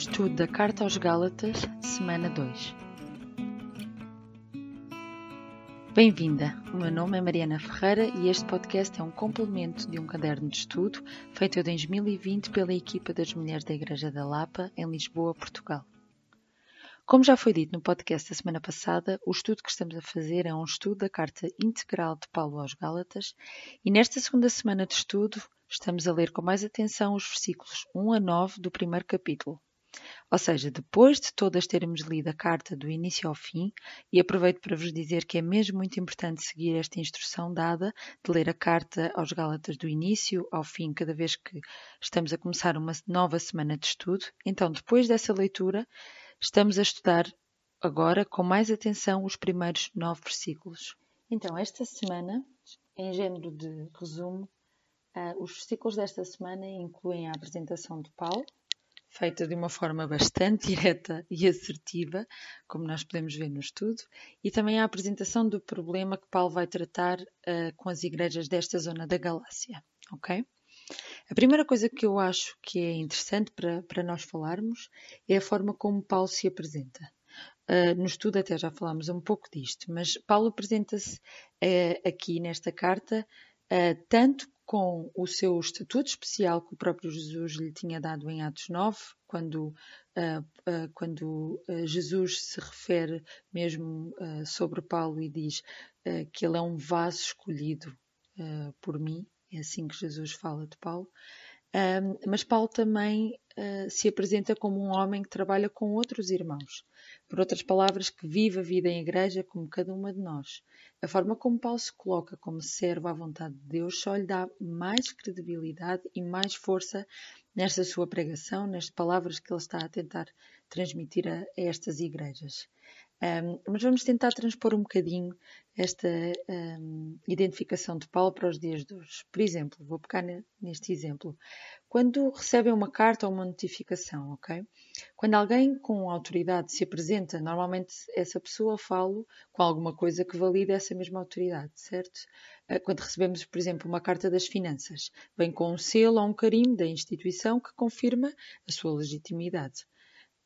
Estudo da Carta aos Gálatas, semana 2. Bem-vinda! O meu nome é Mariana Ferreira e este podcast é um complemento de um caderno de estudo feito em 2020 pela equipa das Mulheres da Igreja da Lapa, em Lisboa, Portugal. Como já foi dito no podcast da semana passada, o estudo que estamos a fazer é um estudo da carta integral de Paulo aos Gálatas e nesta segunda semana de estudo estamos a ler com mais atenção os versículos 1 a 9 do primeiro capítulo. Ou seja, depois de todas termos lido a carta do início ao fim, e aproveito para vos dizer que é mesmo muito importante seguir esta instrução dada de ler a carta aos Gálatas do início ao fim, cada vez que estamos a começar uma nova semana de estudo. Então, depois dessa leitura, estamos a estudar agora com mais atenção os primeiros nove versículos. Então, esta semana, em género de resumo, uh, os versículos desta semana incluem a apresentação de Paulo, feita de uma forma bastante direta e assertiva, como nós podemos ver no estudo, e também a apresentação do problema que Paulo vai tratar uh, com as igrejas desta zona da Galácia. Ok? A primeira coisa que eu acho que é interessante para, para nós falarmos é a forma como Paulo se apresenta. Uh, no estudo até já falámos um pouco disto, mas Paulo apresenta-se uh, aqui nesta carta tanto com o seu estatuto especial que o próprio Jesus lhe tinha dado em Atos 9, quando, uh, uh, quando uh, Jesus se refere mesmo sobre Paulo e diz que ele é um vaso escolhido por mim, é assim que Jesus fala de Paulo. mas Paulo também se apresenta como um homem que trabalha com outros irmãos. Por outras palavras, que vive a vida em igreja como cada uma de nós. A forma como Paulo se coloca como servo à vontade de Deus só lhe dá mais credibilidade e mais força nesta sua pregação, nas palavras que ele está a tentar transmitir a, a estas igrejas. Um, mas vamos tentar transpor um bocadinho esta um, identificação de Paulo para os dias de hoje. Por exemplo, vou pegar neste exemplo. Quando recebem uma carta ou uma notificação, ok? Quando alguém com autoridade se apresenta, normalmente essa pessoa fala com alguma coisa que valida essa mesma autoridade, certo? Ah, quando recebemos, por exemplo, uma carta das finanças, vem com um selo ou um carimbo da instituição que confirma a sua legitimidade.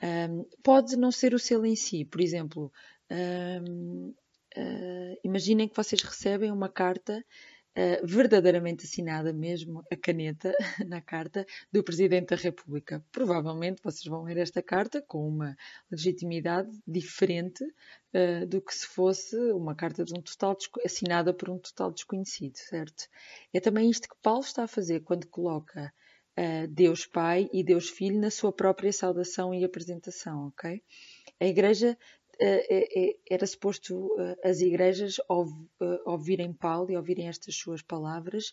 Um, pode não ser o selo em si, por exemplo, um, uh, ah, imaginem que vocês recebem uma carta uh, verdadeiramente assinada mesmo, a caneta na carta do Presidente da República. Provavelmente vocês vão ler esta carta com uma legitimidade diferente uh, do que se fosse uma carta de um total assinada por um total desconhecido, certo? É também isto que Paulo está a fazer quando coloca Deus Pai e Deus Filho na sua própria saudação e apresentação, ok? A Igreja uh, era suposto as igrejas ouvirem Paulo e ouvirem estas suas palavras,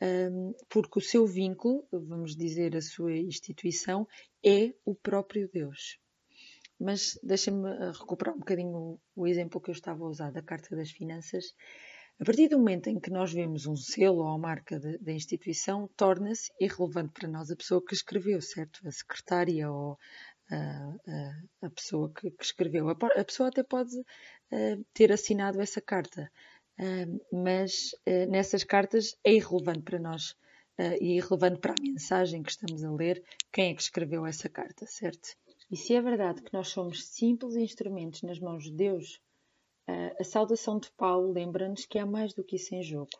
ehm, porque o seu vínculo, vamos dizer, a sua instituição, é o próprio Deus. Mas deixem-me recuperar um bocadinho o exemplo que eu estava a usar da Carta das Finanças a partir do momento em que nós vemos um selo ou a marca da instituição, torna-se irrelevante para nós a pessoa que escreveu, certo? A secretária ou a, a, a pessoa que, que, escreveu. A, a, pessoa até pode uh, ter assinado essa carta, uh, mas uh, nessas cartas é irrelevante para nós e irrelevante para a mensagem que estamos a ler quem é que escreveu essa carta, certo? E se é verdade que nós somos simples instrumentos nas mãos de Deus, a saudação de Paulo lembra-nos que há mais do que isso em jogo.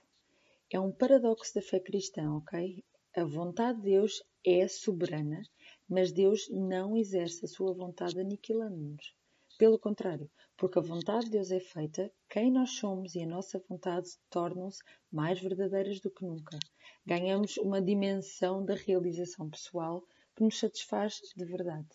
É um paradoxo da fé cristã, ok? A vontade de Deus é soberana, mas Deus não exerce a sua vontade aniquilando-nos. Pelo contrário, porque a vontade de Deus é feita, quem nós somos e a nossa vontade tornam-se mais verdadeiras do que nunca. Ganhamos uma dimensão da realização pessoal que nos satisfaz de verdade.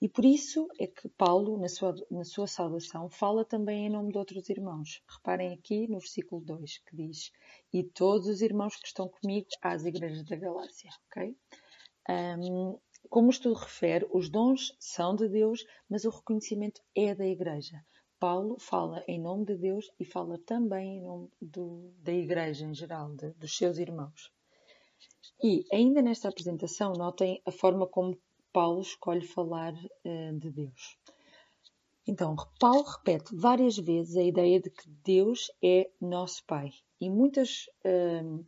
E por isso é que Paulo, na sua, na sua saudação, fala também em nome de outros irmãos. Reparem aqui no versículo 2, que diz: E todos os irmãos que estão comigo às igrejas da Galácia. ok? Um, como o estudo refere, os dons são de Deus, mas o reconhecimento é da igreja. Paulo fala em nome de Deus e fala também em nome do, da igreja em geral, de, dos seus irmãos. E ainda nesta apresentação, notem a forma como Paulo escolhe falar uh, de Deus. Então, Paulo repete várias vezes a ideia de que Deus é nosso Pai. E muitas, uh,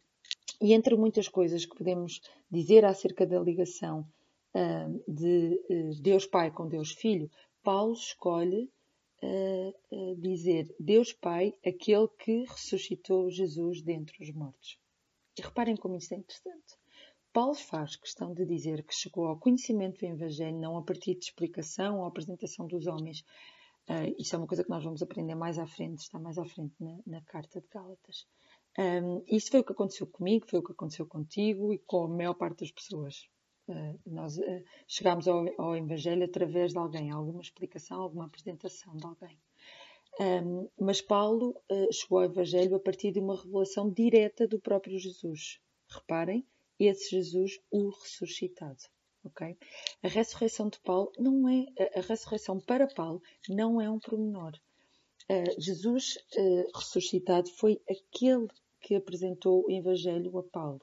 e entre muitas coisas que podemos dizer acerca da ligação uh, de uh, Deus Pai com Deus Filho, Paulo escolhe uh, dizer Deus Pai, aquele que ressuscitou Jesus dentre os mortos. E reparem como isso é interessante. Paulo faz questão de dizer que chegou ao conhecimento do Evangelho não a partir de explicação ou apresentação dos homens. Uh, isso é uma coisa que nós vamos aprender mais à frente, está mais à frente na, na carta de Gálatas. Um, isso foi o que aconteceu comigo, foi o que aconteceu contigo e com a maior parte das pessoas. Uh, nós uh, chegámos ao, ao, Evangelho através de alguém, alguma explicação, alguma apresentação de alguém. Um, mas Paulo uh, chegou ao Evangelho a partir de uma revelação direta do próprio Jesus. Reparem, esse Jesus, o ressuscitado. Okay? A ressurreição de Paulo não é a ressurreição para Paulo não é um pormenor. Uh, Jesus uh, ressuscitado foi aquele que apresentou o Evangelho a Paulo.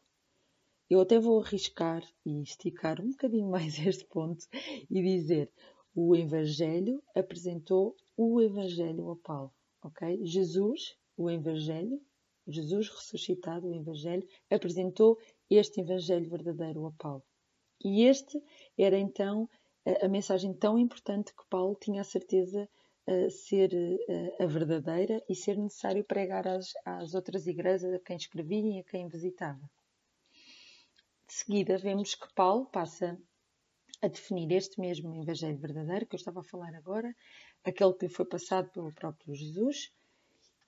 Eu até vou arriscar e esticar um bocadinho mais este ponto e dizer: o Evangelho apresentou o Evangelho a Paulo. Ok? Jesus, o Evangelho, Jesus ressuscitado, o Evangelho, apresentou este Evangelho verdadeiro a Paulo. E este era então a, mensagem tão importante que Paulo tinha a certeza uh, ser uh, a verdadeira e ser necessário pregar às, às outras igrejas, a quem escrevia e a quem visitava. De seguida, vemos que Paulo passa a definir este mesmo Evangelho verdadeiro que eu estava a falar agora, aquele que foi passado pelo próprio Jesus,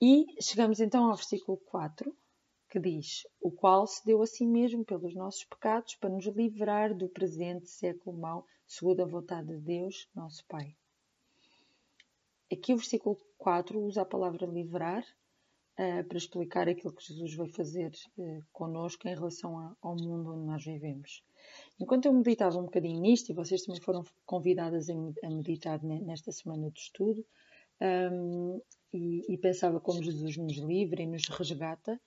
e chegamos então ao versículo 4, que diz: O qual se deu a si mesmo pelos nossos pecados para nos livrar do presente século mau, segundo a vontade de Deus, nosso Pai. Aqui o versículo 4 usa a palavra livrar uh, para explicar aquilo que Jesus vai fazer uh, connosco em relação a, ao mundo onde nós vivemos. Enquanto eu meditava um bocadinho nisto, e vocês também foram convidadas a meditar nesta semana de estudo, um, e, e, pensava como Jesus nos livra e nos resgata,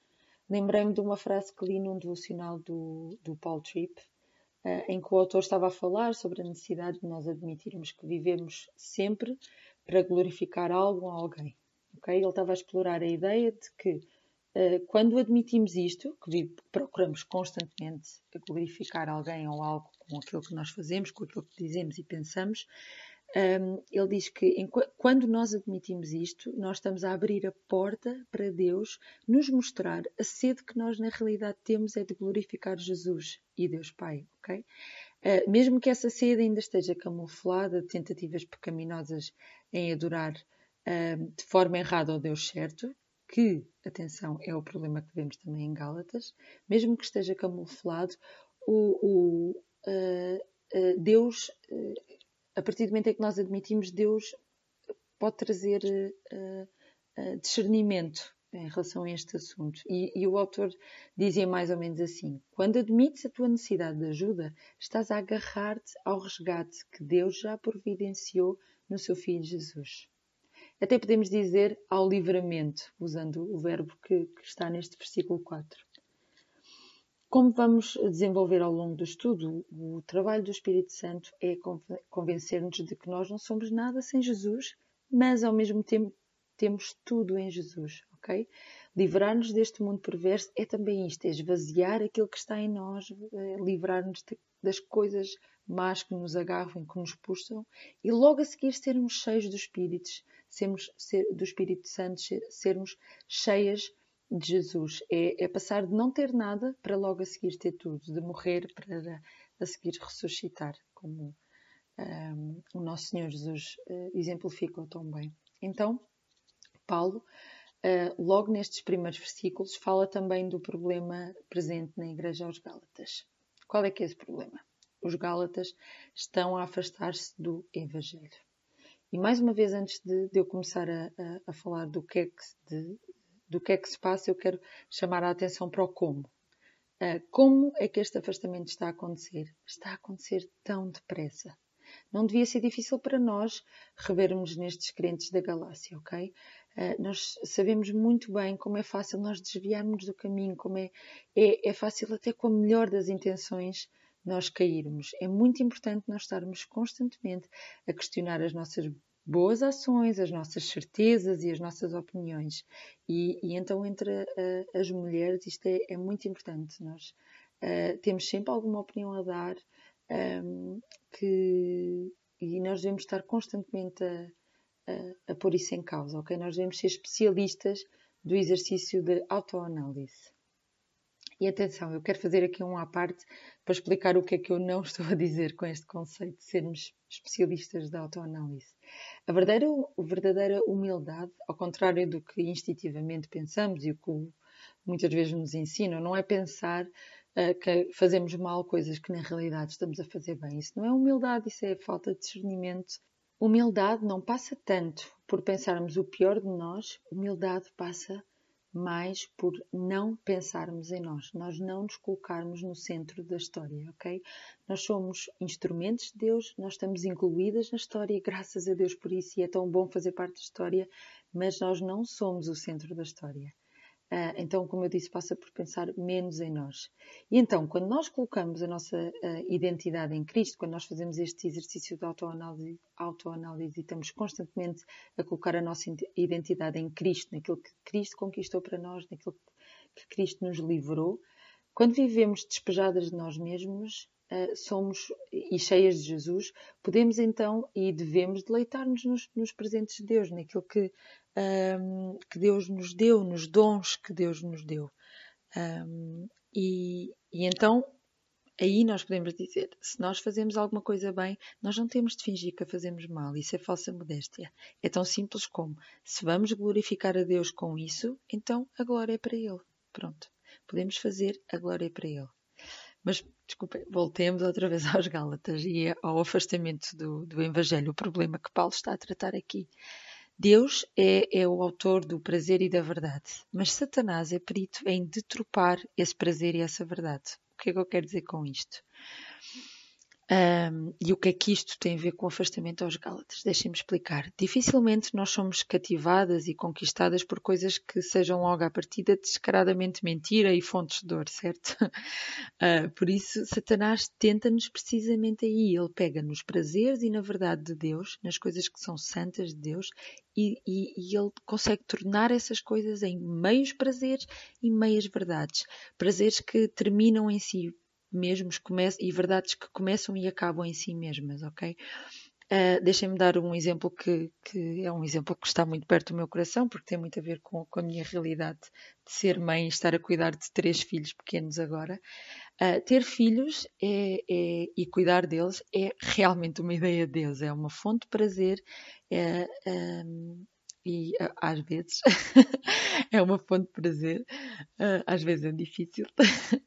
lembrei-me de uma frase que li num devocional do, do Paul Tripp, uh, em que o autor estava a falar sobre a necessidade de nós admitirmos que vivemos sempre para glorificar algo ou alguém. Okay? Ele estava a explorar a ideia de que uh, quando admitimos isto, que procuramos constantemente glorificar alguém ou algo com aquilo que nós fazemos, com aquilo que dizemos e pensamos, um, ele diz que em, quando nós admitimos isto, nós estamos a abrir a porta para Deus nos mostrar a sede que nós na realidade temos é de glorificar Jesus e Deus Pai, ok? Uh, mesmo que essa sede ainda esteja camuflada de tentativas pecaminosas em adorar uh, de forma errada ao Deus certo, que, atenção, é o problema que vemos também em Gálatas, mesmo que esteja camuflado, o, o uh, Deus, a partir do momento em que nós admitimos, Deus pode trazer discernimento em relação a este assunto. E, e, o autor dizia mais ou menos assim: quando admites a tua necessidade de ajuda, estás a agarrar-te ao resgate que Deus já providenciou no seu Filho Jesus. Até podemos dizer ao livramento, usando o verbo que, que está neste versículo 4. Como vamos desenvolver ao longo do estudo, o trabalho do Espírito Santo é convencer-nos de que nós não somos nada sem Jesus, mas ao mesmo tempo temos tudo em Jesus, ok? Livrar-nos deste mundo perverso é também isto, é esvaziar aquilo que está em nós, é livrar-nos das coisas más que nos agarram, que nos puxam, e logo a seguir sermos cheios do Espírito, sermos, ser, do Espírito Santo, sermos cheias de Jesus. É, é, passar de não ter nada para logo a seguir ter tudo, de morrer para a seguir ressuscitar, como um, o nosso Senhor Jesus uh, exemplificou tão bem. Então, Paulo, uh, logo nestes primeiros versículos, fala também do problema presente na Igreja aos Gálatas. Qual é que é esse problema? Os Gálatas estão a afastar-se do Evangelho. E mais uma vez, antes de, de eu começar a, a, a, falar do que, é que, de, do que é que se passa, eu quero chamar a atenção para o como. Uh, como é que este afastamento está a acontecer? Está a acontecer tão depressa. Não devia ser difícil para nós revermos nestes crentes da galáxia, ok? Uh, nós sabemos muito bem como é fácil nós desviarmos do caminho, como é, é, é fácil até com a melhor das intenções nós cairmos. É muito importante nós estarmos constantemente a questionar as nossas boas ações, as nossas certezas e as nossas opiniões. E, e então, entre uh, as mulheres, isto é, é, muito importante. Nós uh, temos sempre alguma opinião a dar, um, que, e nós devemos estar constantemente a, a, a pôr isso em causa, ok? Nós devemos ser especialistas do exercício de autoanálise. E atenção, eu quero fazer aqui um à parte para explicar o que é que eu não estou a dizer com este conceito de sermos especialistas da autoanálise. A verdadeira, a verdadeira humildade, ao contrário do que instintivamente pensamos e o que muitas vezes nos ensinam, não é pensar uh, que fazemos mal coisas que na realidade estamos a fazer bem. Isso não é humildade, isso é falta de discernimento. Humildade não passa tanto por pensarmos o pior de nós, humildade passa mais por não pensarmos em nós, nós não nos colocarmos no centro da história, ok? Nós somos instrumentos de Deus, nós estamos incluídas na história e graças a Deus por isso, e é tão bom fazer parte da história, mas nós não somos o centro da história. Uh, então, como eu disse, passa por pensar menos em nós. E então, quando nós colocamos a nossa uh, identidade em Cristo, quando nós fazemos este exercício de autoanálise, autoanálise e estamos constantemente a colocar a nossa identidade em Cristo, naquilo que Cristo conquistou para nós, naquilo que Cristo nos livrou, quando vivemos despejadas de nós mesmos, uh, somos e cheias de Jesus, podemos então e devemos deleitar-nos nos, nos presentes de Deus, naquilo que um, que Deus nos deu, nos dons que Deus nos deu. Um, e, e então aí nós podemos dizer: se nós fazemos alguma coisa bem, nós não temos de fingir que a fazemos mal. Isso é falsa modéstia. É tão simples como: se vamos glorificar a Deus com isso, então a glória é para Ele. Pronto. Podemos fazer a glória é para Ele. Mas, desculpem, voltemos outra vez aos Gálatas e ao afastamento do, do Evangelho, o problema que Paulo está a tratar aqui. Deus é, é, o autor do prazer e da verdade, mas Satanás é perito em deturpar esse prazer e essa verdade. O que é que eu quero dizer com isto? Um, e o que é que isto tem a ver com o afastamento aos Gálatas? Deixem-me explicar. Dificilmente nós somos cativadas e conquistadas por coisas que sejam logo à partida descaradamente mentira e fontes de dor, certo? Uh, por isso, Satanás tenta-nos precisamente aí. Ele pega nos prazeres e na verdade de Deus, nas coisas que são santas de Deus, e, e, e ele consegue tornar essas coisas em meios prazeres e meias verdades. Prazeres que terminam em si mesmos e verdades que começam e acabam em si mesmas, ok? Uh, Deixem-me dar um exemplo que, que, é um exemplo que está muito perto do meu coração, porque tem muito a ver com, com a minha realidade de ser mãe e estar a cuidar de três filhos pequenos agora. Uh, ter filhos é, é, e cuidar deles é realmente uma ideia de Deus, é uma fonte de prazer, é, um, e às vezes é uma fonte de prazer, às vezes é difícil.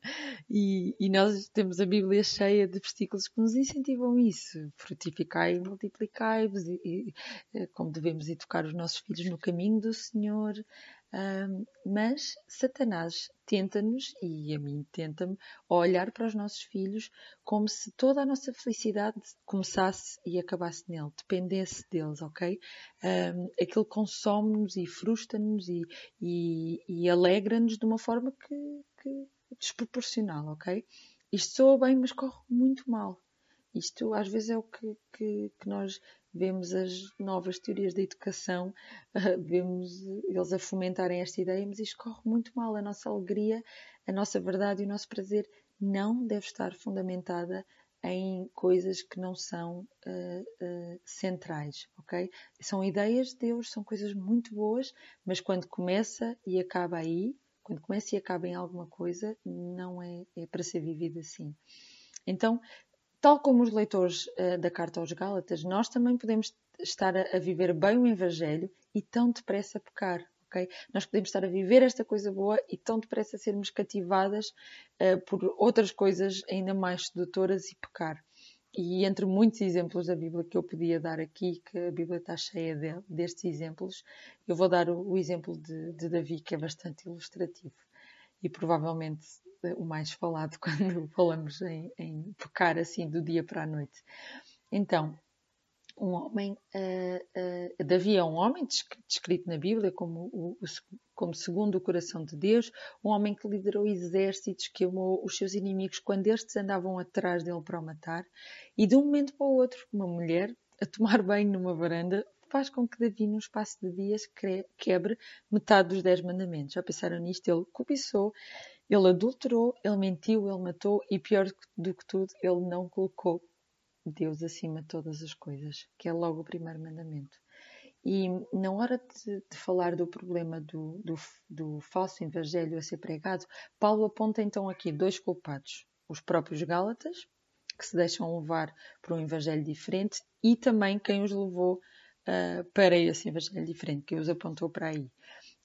e, e, nós temos a Bíblia cheia de versículos que nos incentivam isso: frutificai e multiplicai-vos, e, e, eh, como devemos educar os nossos filhos no caminho do Senhor, mas Satanás tenta-nos, e a mim tenta-me, olhar para os nossos filhos como se toda a nossa felicidade começasse e acabasse nele, dependesse deles, ok? Um, aquilo consome-nos e frustra-nos e, e, e alegra-nos de uma forma que, que desproporcional, ok? Isto soa bem, mas corre muito mal. Isto às vezes é o que, que, que nós vemos as novas teorias da educação, vemos eles a fomentarem esta ideia, mas isto corre muito mal. A nossa alegria, a nossa verdade e o nosso prazer não deve estar fundamentada em coisas que não são uh, uh, centrais, ok? São ideias de Deus, são coisas muito boas, mas quando começa e acaba aí, quando começa e acaba em alguma coisa, não é, é para ser vivido assim. Então, Tal como os leitores uh, da carta aos Gálatas, nós também podemos estar a, a, viver bem o Evangelho e tão depressa pecar. Okay? Nós podemos estar a viver esta coisa boa e tão depressa sermos cativadas uh, por outras coisas ainda mais sedutoras e pecar. E entre muitos exemplos da Bíblia que eu podia dar aqui, que a Bíblia está cheia de, destes exemplos, eu vou dar o, o exemplo de, de Davi, que é bastante ilustrativo. E provavelmente o mais falado quando falamos em, em assim do dia para a noite. Então, um homem, uh, uh, Davi é um homem descrito na Bíblia como, o, como segundo o coração de Deus, um homem que liderou exércitos, que amou os seus inimigos quando estes andavam atrás dele para o matar, e de um momento para o outro, uma mulher a tomar banho numa varanda faz com que Davi, num espaço de dias, quebre metade dos dez mandamentos. Já pensaram nisto? Ele cobiçou Ele adulterou, ele mentiu, ele matou e pior do que tudo, ele não colocou Deus acima de todas as coisas, que é logo o primeiro mandamento. E na hora de, de falar do problema do, do, do, falso evangelho a ser pregado, Paulo aponta então aqui dois culpados: os próprios Gálatas, que se deixam levar por um evangelho diferente, e também quem os levou uh, para esse evangelho diferente, que os apontou para aí.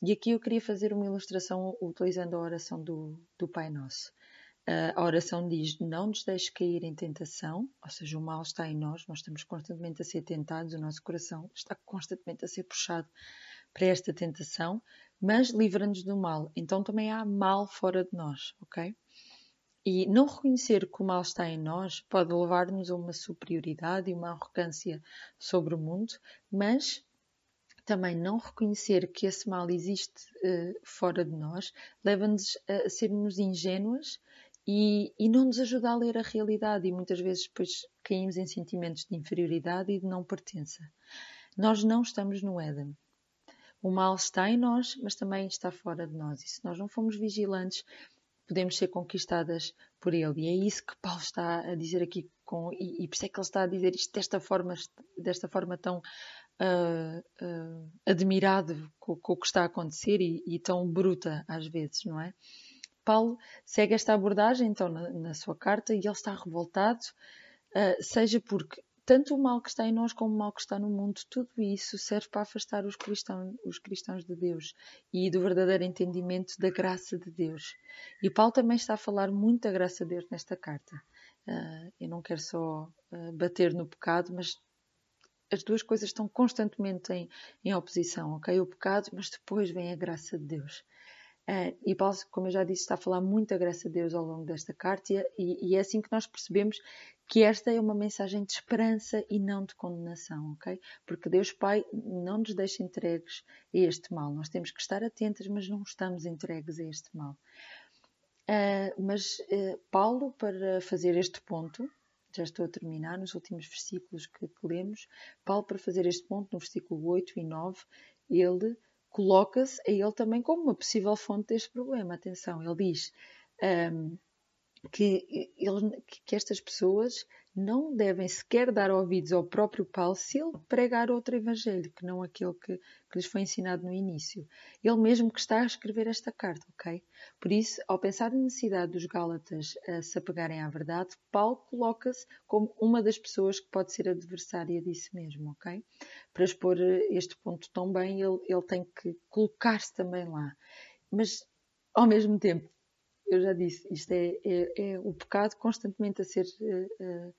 E aqui eu queria fazer uma ilustração utilizando a oração do, do Pai Nosso. A oração diz: Não nos deixes cair em tentação, ou seja, o mal está em nós, nós estamos constantemente a ser tentados, o nosso coração está constantemente a ser puxado para esta tentação, mas livra-nos do mal. Então também há mal fora de nós, ok? E não reconhecer que o mal está em nós pode levar-nos a uma superioridade e uma arrogância sobre o mundo, mas também não reconhecer que esse mal existe uh, fora de nós leva-nos a sermos ingênuas e, e, não nos ajuda a ler a realidade e muitas vezes depois caímos em sentimentos de inferioridade e de não pertença. Nós não estamos no Éden. O mal está em nós, mas também está fora de nós. E se nós não formos vigilantes, podemos ser conquistadas por ele. E é isso que Paulo está a dizer aqui, com, e, e por isso é que ele está a dizer isto desta forma, desta forma tão uh, uh, admirado com, com, o que está a acontecer e, e tão bruta às vezes, não é? Paulo segue esta abordagem então na, na sua carta e ele está revoltado, uh, seja porque tanto o mal que está em nós como o mal que está no mundo, tudo isso serve para afastar os cristãos, os cristãos de Deus e do verdadeiro entendimento da graça de Deus. E Paulo também está a falar muito da graça de Deus nesta carta. Uh, eu não quero só uh, bater no pecado, mas as duas coisas estão constantemente em, em oposição, ok? O pecado, mas depois vem a graça de Deus. Uh, e Paulo, como eu já disse, está a falar muito da graça de Deus ao longo desta carta e, e, é assim que nós percebemos que esta é uma mensagem de esperança e não de condenação, ok? Porque Deus Pai não nos deixa entregues a este mal. Nós temos que estar atentos, mas não estamos entregues a este mal. Uh, mas uh, Paulo, para fazer este ponto, já estou a terminar, nos últimos versículos que, que lemos, Paulo, para fazer este ponto, no versículo 8 e 9, ele coloca-se a ele também como uma possível fonte deste problema. Atenção, ele diz um, que, ele, que estas pessoas não devem sequer dar ouvidos ao próprio Paulo se ele pregar outro evangelho, que não aquele que, que lhes foi ensinado no início. Ele mesmo que está a escrever esta carta, ok? Por isso, ao pensar na necessidade dos Gálatas se apegarem à verdade, Paulo coloca-se como uma das pessoas que pode ser adversária disso mesmo, ok? Para expor este ponto tão bem, ele, ele tem que colocar-se também lá. Mas, ao mesmo tempo, eu já disse, isto é, é, é o pecado constantemente a ser uh,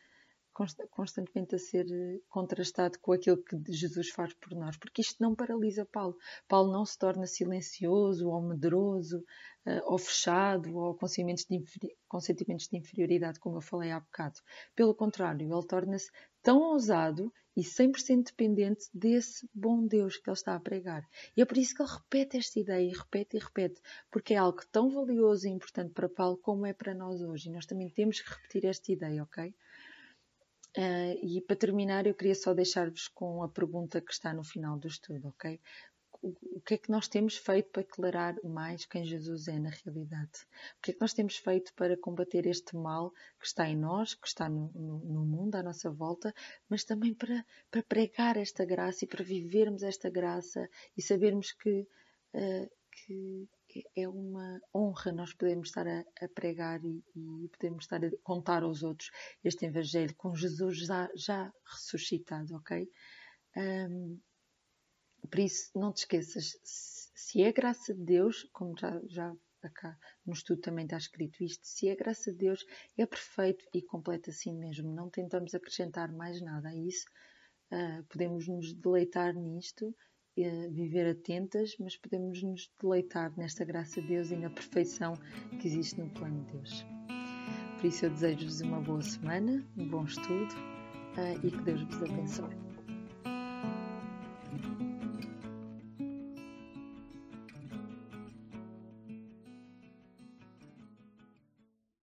constantemente a ser eh, contrastado com aquilo que Jesus faz por nós, porque isto não paralisa Paulo. Paulo não se torna silencioso ou medroso uh, ou fechado ou com sentimentos de, com sentimentos de inferioridade, como eu falei há bocado. Pelo contrário, ele torna-se tão ousado e 100% dependente desse bom Deus que ele está a pregar. E é por isso que ele repete esta ideia e repete e repete, porque é algo tão valioso e importante para Paulo como é para nós hoje. E nós também temos que repetir esta ideia, ok? Uh, e para terminar, eu queria só deixar-vos com a pergunta que está no final do estudo, ok? O, que é que nós temos feito para declarar mais quem Jesus é na realidade? O que é que nós temos feito para combater este mal que está em nós, que está no, no, no mundo à nossa volta, mas também para, para pregar esta graça e para vivermos esta graça e sabermos que, uh, que é uma honra nós podermos estar a, a pregar e, e, podermos estar a contar aos outros este Evangelho com Jesus já, já ressuscitado, ok? Um, por isso, não te esqueças, se é graça de Deus, como já, já acá no estudo também está escrito isto, se é graça de Deus, é perfeito e completo assim mesmo. Não tentamos acrescentar mais nada a isso. Uh, podemos nos deleitar nisto viver atentas, mas podemos nos deleitar nesta graça de Deus e na perfeição que existe no plano de Deus. Por isso eu desejo-vos uma boa semana, um bom estudo uh, e que Deus vos abençoe.